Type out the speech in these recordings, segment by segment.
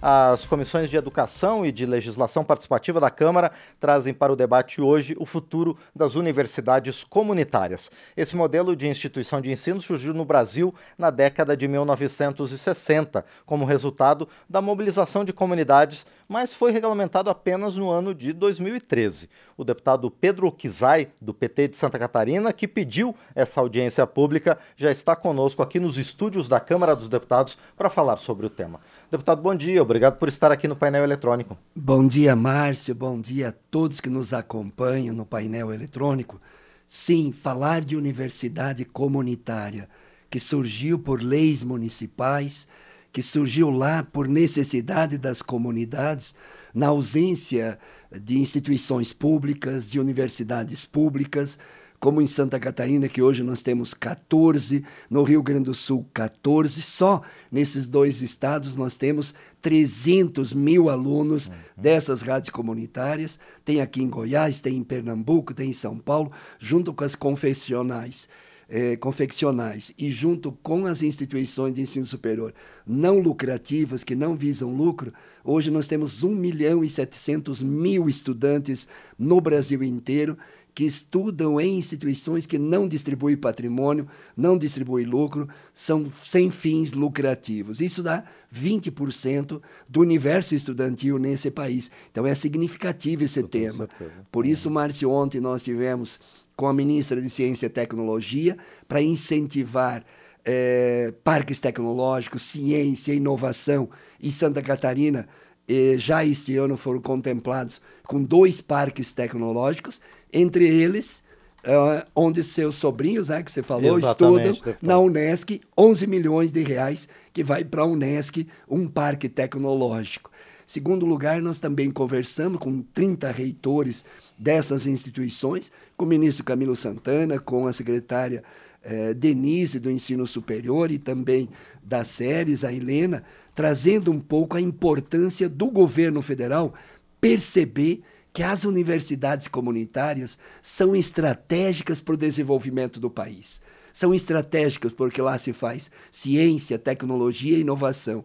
As comissões de Educação e de Legislação Participativa da Câmara trazem para o debate hoje o futuro das universidades comunitárias. Esse modelo de instituição de ensino surgiu no Brasil na década de 1960, como resultado da mobilização de comunidades, mas foi regulamentado apenas no ano de 2013. O deputado Pedro Kizai, do PT de Santa Catarina, que pediu essa audiência pública, já está conosco aqui nos estúdios da Câmara dos Deputados para falar sobre o tema. Deputado, bom dia. Obrigado por estar aqui no painel eletrônico. Bom dia, Márcio. Bom dia a todos que nos acompanham no painel eletrônico. Sim, falar de universidade comunitária, que surgiu por leis municipais, que surgiu lá por necessidade das comunidades, na ausência de instituições públicas, de universidades públicas, como em Santa Catarina, que hoje nós temos 14, no Rio Grande do Sul 14, só nesses dois estados nós temos 300 mil alunos uhum. dessas rádios comunitárias, tem aqui em Goiás, tem em Pernambuco, tem em São Paulo, junto com as confessionais. Eh, confeccionais e junto com as instituições de ensino superior não lucrativas, que não visam lucro, hoje nós temos 1 milhão e 700 mil estudantes no Brasil inteiro que estudam em instituições que não distribuem patrimônio, não distribuem lucro, são sem fins lucrativos. Isso dá 20% do universo estudantil nesse país. Então é significativo esse Eu tema. Por isso, Márcio, ontem nós tivemos com a ministra de Ciência e Tecnologia para incentivar é, parques tecnológicos, ciência, inovação. E Santa Catarina, eh, já este ano, foram contemplados com dois parques tecnológicos entre eles, uh, onde seus sobrinhos, né, que você falou, Exatamente, estudam na Unesc, 11 milhões de reais que vai para a Unesc, um parque tecnológico. Segundo lugar, nós também conversamos com 30 reitores dessas instituições, com o ministro Camilo Santana, com a secretária eh, Denise do Ensino Superior e também das séries, a Helena, trazendo um pouco a importância do governo federal perceber que as universidades comunitárias são estratégicas para o desenvolvimento do país. São estratégicas porque lá se faz ciência, tecnologia e inovação.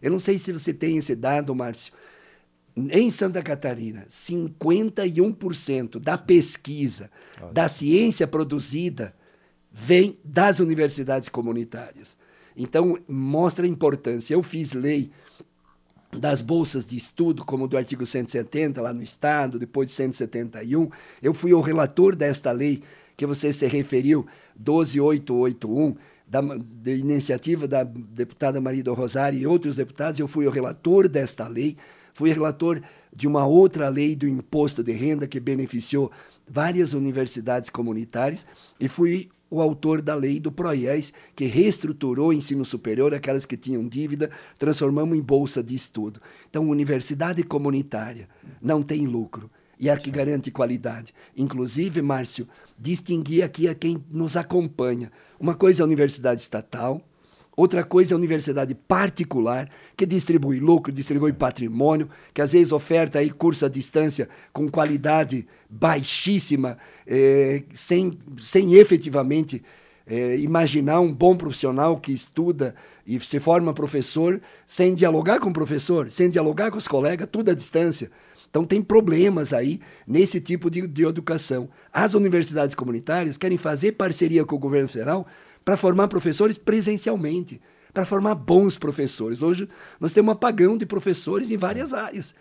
Eu não sei se você tem esse dado, Márcio. Em Santa Catarina, 51% da pesquisa, da ciência produzida, vem das universidades comunitárias. Então, mostra a importância. Eu fiz lei das bolsas de estudo, como do artigo 170 lá no Estado, depois de 171. Eu fui o relator desta lei que você se referiu, 12881, da, da iniciativa da deputada Maria do Rosário e outros deputados. Eu fui o relator desta lei, fui relator de uma outra lei do imposto de renda que beneficiou várias universidades comunitárias e fui o autor da lei do PROIES, que reestruturou o ensino superior, aquelas que tinham dívida, transformamos em bolsa de estudo. Então, universidade comunitária não tem lucro e é a que garante qualidade. Inclusive, Márcio, distinguir aqui a quem nos acompanha. Uma coisa é a universidade estatal, Outra coisa é a universidade particular, que distribui lucro, distribui patrimônio, que às vezes oferta aí curso à distância com qualidade baixíssima, eh, sem, sem efetivamente eh, imaginar um bom profissional que estuda e se forma professor, sem dialogar com o professor, sem dialogar com os colegas, tudo à distância. Então tem problemas aí nesse tipo de, de educação. As universidades comunitárias querem fazer parceria com o governo federal para formar professores presencialmente, para formar bons professores. Hoje nós temos um apagão de professores em várias áreas.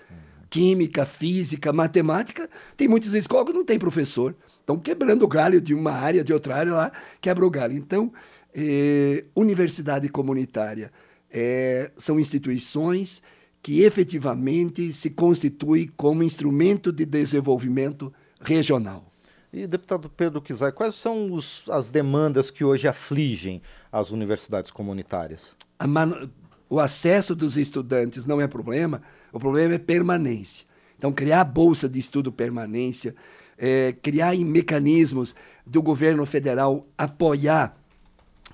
Química, física, matemática, tem muitas escolas que não tem professor. Estão quebrando o galho de uma área, de outra área lá, quebra o galho. Então, eh, universidade comunitária eh, são instituições que efetivamente se constituem como instrumento de desenvolvimento regional. E, deputado Pedro Kizai, quais são os, as demandas que hoje afligem as universidades comunitárias? O acesso dos estudantes não é problema, o problema é permanência. Então, criar bolsa de estudo permanência, é, criar mecanismos do governo federal apoiar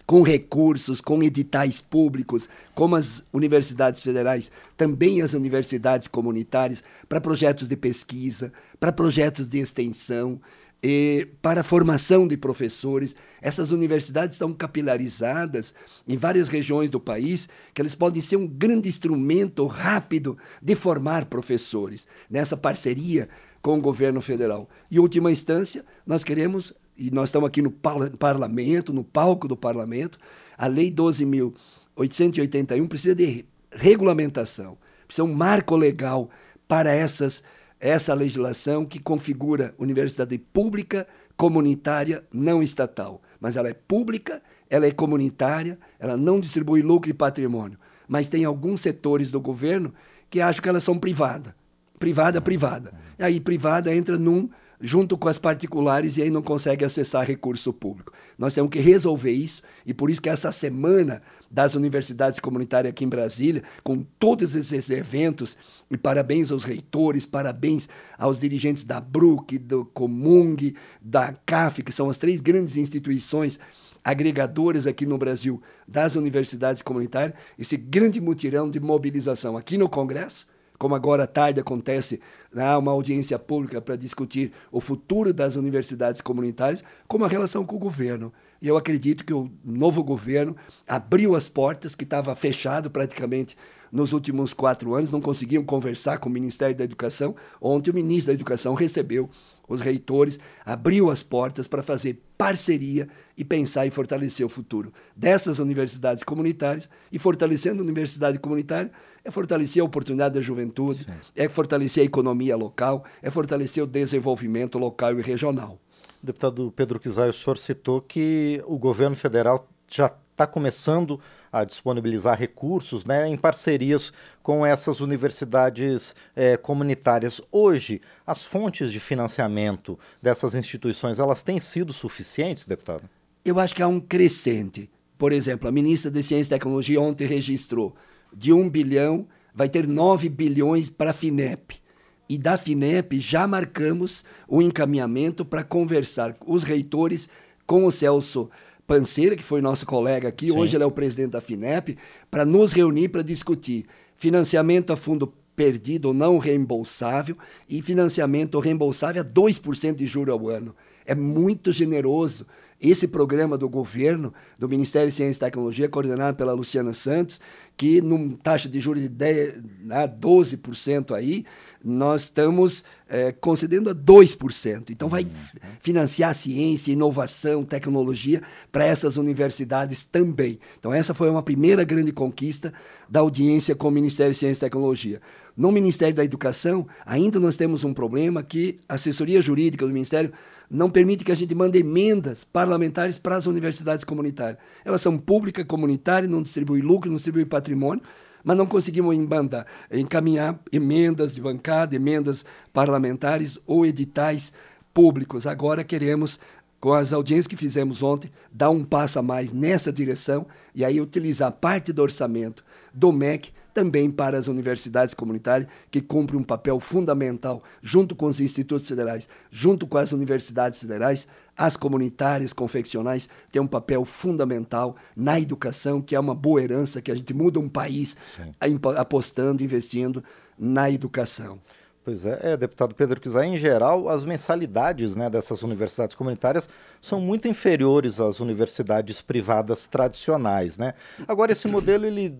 com recursos, com editais públicos, como as universidades federais, também as universidades comunitárias, para projetos de pesquisa, para projetos de extensão, e para a formação de professores. Essas universidades estão capilarizadas em várias regiões do país, que eles podem ser um grande instrumento rápido de formar professores, nessa parceria com o governo federal. E, última instância, nós queremos, e nós estamos aqui no parlamento, no palco do parlamento, a Lei 12.881 precisa de regulamentação, precisa um marco legal para essas essa legislação que configura universidade pública, comunitária, não estatal. Mas ela é pública, ela é comunitária, ela não distribui lucro e patrimônio. Mas tem alguns setores do governo que acham que elas são privadas. Privada, privada. E aí, privada entra num junto com as particulares e aí não consegue acessar recurso público. Nós temos que resolver isso e por isso que essa semana das universidades comunitárias aqui em Brasília, com todos esses eventos, e parabéns aos reitores, parabéns aos dirigentes da BRUC, do Comung, da CAF, que são as três grandes instituições agregadoras aqui no Brasil das universidades comunitárias, esse grande mutirão de mobilização aqui no Congresso, como agora à tarde acontece né, uma audiência pública para discutir o futuro das universidades comunitárias, como a relação com o governo. E eu acredito que o novo governo abriu as portas, que estava fechado praticamente nos últimos quatro anos, não conseguiam conversar com o Ministério da Educação. Ontem o ministro da Educação recebeu os reitores, abriu as portas para fazer parceria e pensar e fortalecer o futuro dessas universidades comunitárias. E fortalecendo a universidade comunitária é fortalecer a oportunidade da juventude, Sim. é fortalecer a economia local, é fortalecer o desenvolvimento local e regional. Deputado Pedro Kizai, o senhor citou que o governo federal já está começando a disponibilizar recursos né, em parcerias com essas universidades é, comunitárias. Hoje, as fontes de financiamento dessas instituições, elas têm sido suficientes, deputado? Eu acho que há um crescente. Por exemplo, a ministra de Ciência e Tecnologia ontem registrou de 1 bilhão, vai ter 9 bilhões para a FINEP. E da FINEP já marcamos o encaminhamento para conversar os reitores com o Celso Panceira, que foi nosso colega aqui, Sim. hoje ele é o presidente da FINEP, para nos reunir para discutir financiamento a fundo perdido ou não reembolsável e financiamento reembolsável a 2% de juro ao ano. É muito generoso. Esse programa do governo, do Ministério de Ciência e Tecnologia, coordenado pela Luciana Santos, que numa taxa de juros de 10, 12% né, aí, nós estamos é, concedendo a 2%. Então, vai uhum. financiar ciência, inovação, tecnologia para essas universidades também. Então, essa foi uma primeira grande conquista da audiência com o Ministério de Ciência e Tecnologia. No Ministério da Educação, ainda nós temos um problema que a assessoria jurídica do Ministério não permite que a gente mande emendas parlamentares para as universidades comunitárias. Elas são públicas, comunitárias, não distribuem lucro, não distribuem patrimônio, mas não conseguimos encaminhar emendas de bancada, emendas parlamentares ou editais públicos. Agora queremos, com as audiências que fizemos ontem, dar um passo a mais nessa direção e aí utilizar parte do orçamento do MEC também para as universidades comunitárias, que cumprem um papel fundamental, junto com os institutos federais, junto com as universidades federais, as comunitárias confeccionais têm um papel fundamental na educação, que é uma boa herança, que a gente muda um país apostando, investindo na educação. Pois é, é, deputado Pedro Kizai, em geral, as mensalidades né, dessas universidades comunitárias são muito inferiores às universidades privadas tradicionais. Né? Agora, esse modelo ele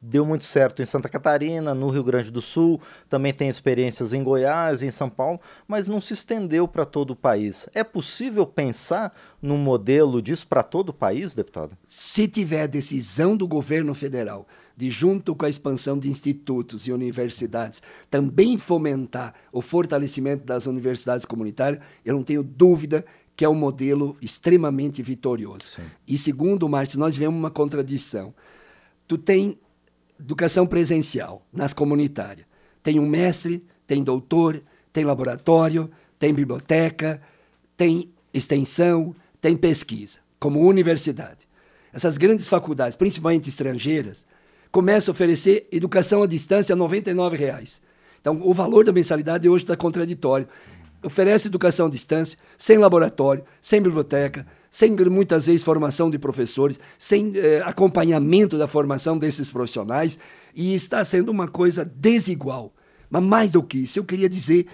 deu muito certo em Santa Catarina, no Rio Grande do Sul, também tem experiências em Goiás, em São Paulo, mas não se estendeu para todo o país. É possível pensar num modelo disso para todo o país, deputado? Se tiver decisão do governo federal de, junto com a expansão de institutos e universidades, também fomentar o fortalecimento das universidades comunitárias, eu não tenho dúvida que é um modelo extremamente vitorioso. Sim. E segundo, Márcio, nós vemos uma contradição. Tu tem educação presencial nas comunitárias. Tem um mestre, tem doutor, tem laboratório, tem biblioteca, tem extensão, tem pesquisa, como universidade. Essas grandes faculdades, principalmente estrangeiras, começam a oferecer educação à distância a 99 reais. Então, o valor da mensalidade hoje está contraditório. Oferece educação à distância, sem laboratório, sem biblioteca, sem muitas vezes formação de professores, sem eh, acompanhamento da formação desses profissionais, e está sendo uma coisa desigual. Mas mais do que isso, eu queria dizer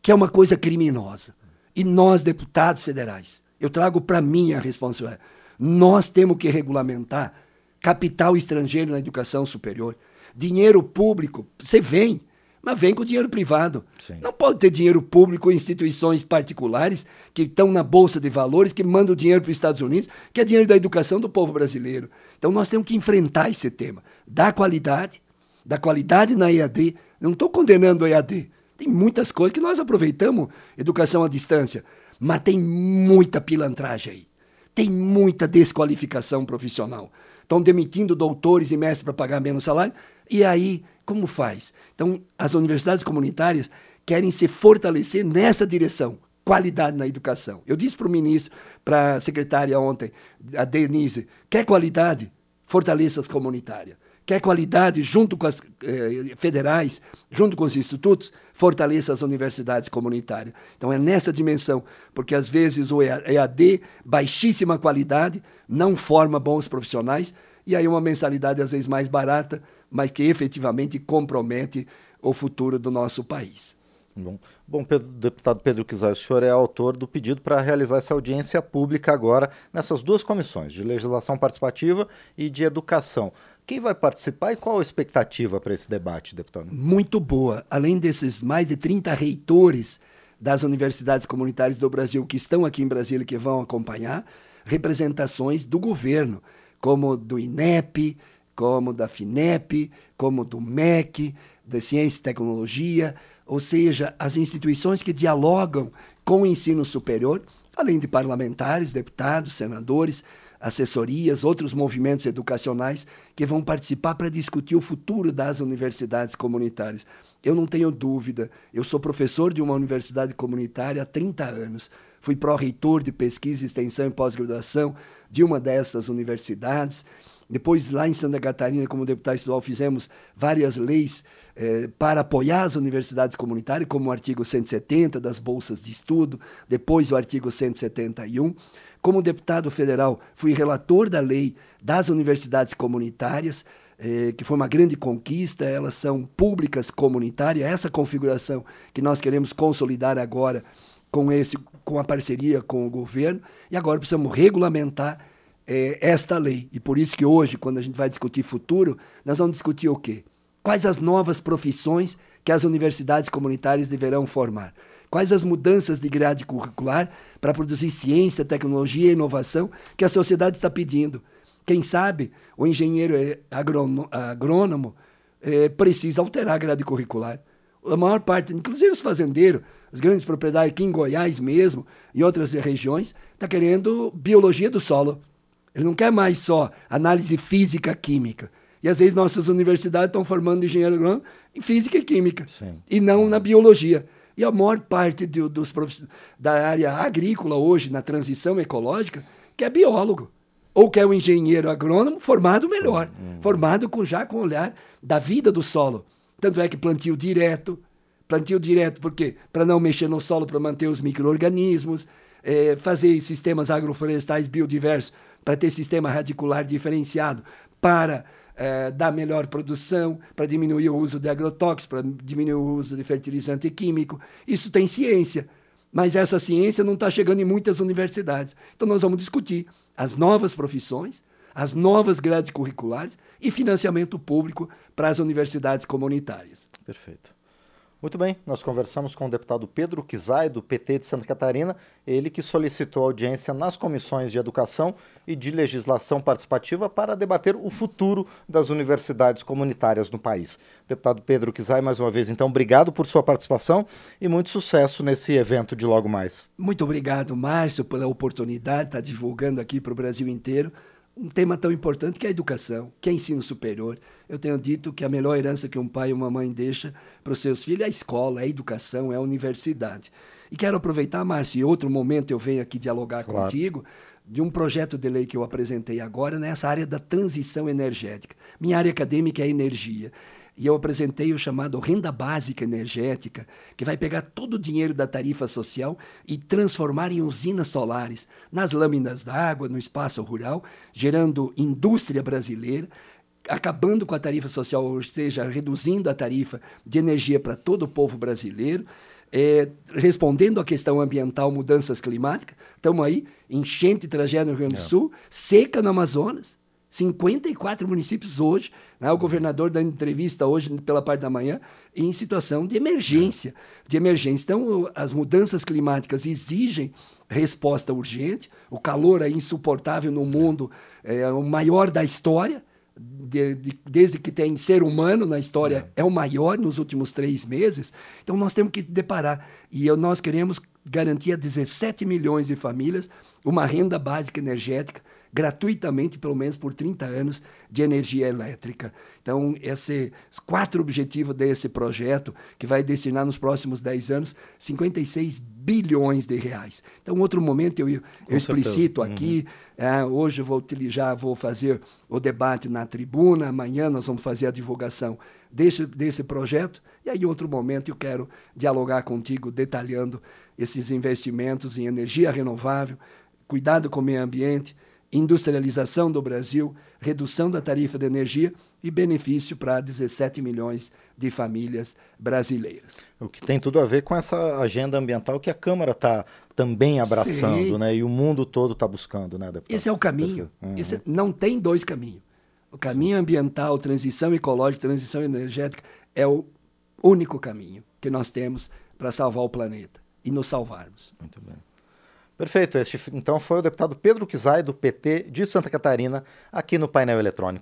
que é uma coisa criminosa. E nós, deputados federais, eu trago para mim a responsabilidade. Nós temos que regulamentar capital estrangeiro na educação superior. Dinheiro público, você vem, mas vem com dinheiro privado. Sim. Não pode ter dinheiro público em instituições particulares que estão na Bolsa de Valores, que mandam dinheiro para os Estados Unidos, que é dinheiro da educação do povo brasileiro. Então nós temos que enfrentar esse tema. Dar qualidade, dar qualidade na EAD. Eu não estou condenando a EAD. Tem muitas coisas que nós aproveitamos, educação à distância, mas tem muita pilantragem aí. Tem muita desqualificação profissional. Estão demitindo doutores e mestres para pagar menos salário. E aí como faz? Então, as universidades comunitárias querem se fortalecer nessa direção, qualidade na educação. Eu disse para o ministro, para a secretária ontem, a Denise, quer qualidade? Fortaleça as comunitárias. Quer qualidade junto com as eh, federais, junto com os institutos? Fortaleça as universidades comunitárias. Então é nessa dimensão, porque às vezes o EAD, baixíssima qualidade, não forma bons profissionais, e aí uma mensalidade às vezes mais barata, mas que efetivamente compromete o futuro do nosso país. Bom, Bom Pedro, deputado Pedro Kizar, o senhor é autor do pedido para realizar essa audiência pública agora nessas duas comissões, de legislação participativa e de educação. Quem vai participar e qual a expectativa para esse debate, deputado? Muito boa. Além desses mais de 30 reitores das universidades comunitárias do Brasil que estão aqui em Brasília e que vão acompanhar, representações do governo como do INEP, como da FINEP, como do MEC, da Ciência e Tecnologia, ou seja, as instituições que dialogam com o ensino superior, além de parlamentares, deputados, senadores, assessorias, outros movimentos educacionais que vão participar para discutir o futuro das universidades comunitárias. Eu não tenho dúvida, eu sou professor de uma universidade comunitária há 30 anos. Fui pró-reitor de pesquisa, extensão e pós-graduação de uma dessas universidades. Depois, lá em Santa Catarina, como deputado estadual, fizemos várias leis eh, para apoiar as universidades comunitárias, como o artigo 170 das bolsas de estudo, depois o artigo 171. Como deputado federal, fui relator da lei das universidades comunitárias, eh, que foi uma grande conquista, elas são públicas comunitárias, essa configuração que nós queremos consolidar agora com, esse, com a parceria com o governo, e agora precisamos regulamentar é, esta lei. E por isso que hoje, quando a gente vai discutir futuro, nós vamos discutir o quê? Quais as novas profissões que as universidades comunitárias deverão formar? Quais as mudanças de grade curricular para produzir ciência, tecnologia e inovação que a sociedade está pedindo? Quem sabe o engenheiro é agrônomo é, precisa alterar a grade curricular. A maior parte, inclusive os fazendeiros, as grandes propriedades aqui em Goiás mesmo e outras regiões, está querendo biologia do solo. Ele não quer mais só análise física química. E às vezes nossas universidades estão formando engenheiro agrônomo em física e química, Sim. e não na biologia. E a maior parte dos da área agrícola hoje, na transição ecológica, que é biólogo. Ou quer um engenheiro agrônomo formado melhor, hum. formado com já com o olhar da vida do solo. Tanto é que plantio direto, Plantio direto, por quê? Para não mexer no solo, para manter os micro-organismos, é, fazer sistemas agroflorestais biodiversos, para ter sistema radicular diferenciado, para é, dar melhor produção, para diminuir o uso de agrotóxicos, para diminuir o uso de fertilizante químico. Isso tem ciência, mas essa ciência não está chegando em muitas universidades. Então nós vamos discutir as novas profissões, as novas grades curriculares e financiamento público para as universidades comunitárias. Perfeito. Muito bem, nós conversamos com o deputado Pedro Kizai, do PT de Santa Catarina, ele que solicitou audiência nas comissões de Educação e de Legislação Participativa para debater o futuro das universidades comunitárias no país. Deputado Pedro Kizai, mais uma vez, então, obrigado por sua participação e muito sucesso nesse evento de logo mais. Muito obrigado, Márcio, pela oportunidade de estar divulgando aqui para o Brasil inteiro um tema tão importante que é a educação, que é ensino superior. Eu tenho dito que a melhor herança que um pai e uma mãe deixa para os seus filhos é a escola, é a educação, é a universidade. E quero aproveitar, Márcio, em outro momento eu venho aqui dialogar claro. contigo de um projeto de lei que eu apresentei agora nessa área da transição energética. Minha área acadêmica é energia e eu apresentei o chamado renda básica energética, que vai pegar todo o dinheiro da tarifa social e transformar em usinas solares nas lâminas d'água, no espaço rural, gerando indústria brasileira, acabando com a tarifa social, ou seja, reduzindo a tarifa de energia para todo o povo brasileiro, é, respondendo à questão ambiental, mudanças climáticas. Estamos aí, enchente tragédia no Rio Grande do é. Sul, seca no Amazonas. 54 municípios hoje, né, o governador dando entrevista hoje pela parte da manhã, em situação de emergência. De emergência. Então, as mudanças climáticas exigem resposta urgente. O calor é insuportável no mundo, é o maior da história. De, de, desde que tem ser humano na história, é. é. o maior nos últimos três meses. Então nós temos que deparar. E eu, nós queremos garantir a 17 milhões de famílias uma renda básica energética gratuitamente, pelo menos por 30 anos, de energia elétrica. Então, esses quatro objetivos desse projeto, que vai destinar nos próximos 10 anos 56 bilhões de reais. Então, outro momento eu, eu explicito uhum. aqui. É, hoje eu vou utilizar, vou fazer o debate na tribuna, amanhã nós vamos fazer a divulgação desse, desse projeto. E aí, outro momento, eu quero dialogar contigo, detalhando esses investimentos em energia renovável, cuidado com o meio ambiente, industrialização do Brasil, redução da tarifa de energia e benefício para 17 milhões de famílias brasileiras. O que tem tudo a ver com essa agenda ambiental que a Câmara está também abraçando, né? E o mundo todo está buscando, né, deputado? Esse é o caminho. Uhum. Esse, não tem dois caminhos. O caminho ambiental, transição ecológica, transição energética é o único caminho que nós temos para salvar o planeta e nos salvarmos. Muito bem. Perfeito. Este, então foi o deputado Pedro Kizai, do PT de Santa Catarina, aqui no painel eletrônico.